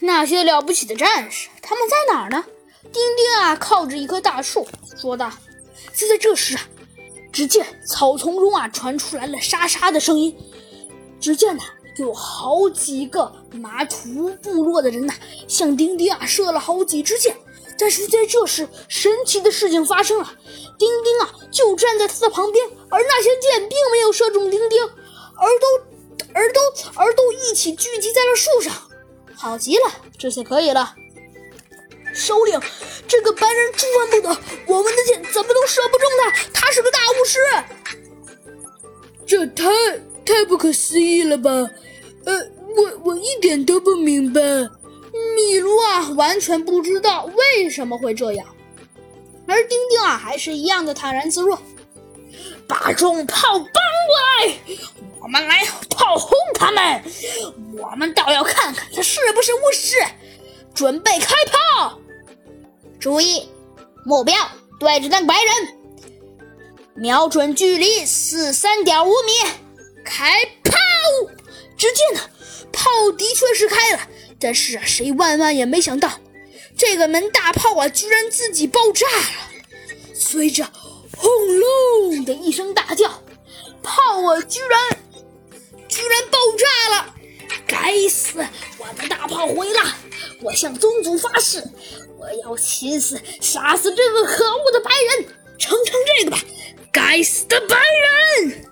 那些了不起的战士，他们在哪儿呢？丁丁啊，靠着一棵大树说道。就在这时啊，只见草丛中啊传出来了沙沙的声音。只见呐，有好几个马图部落的人呐，向丁丁啊射了好几支箭。但是在这时，神奇的事情发生了，丁丁啊就站在他的旁边，而那些箭并没有射中丁丁，而都而都而都一起聚集在了树上。好极了，这下可以了。首领，这个白人万万不得，我们的箭怎么都射不中他，他是个大巫师。这太太不可思议了吧？呃，我我一点都不明白。米卢啊，完全不知道为什么会这样，而丁丁啊，还是一样的坦然自若。把重炮搬过来，我们来炮轰他们。我们倒要看看他是不是巫师。准备开炮！注意，目标对着那个白人，瞄准距离四三点五米，开炮！只见呢，炮的确是开了。但是啊，谁万万也没想到，这个门大炮啊，居然自己爆炸了。随着轰隆的一声大叫，炮啊，居然居然爆！该死，我的大炮毁了！我向宗主发誓，我要亲自杀死这个可恶的白人！尝尝这个吧，该死的白人！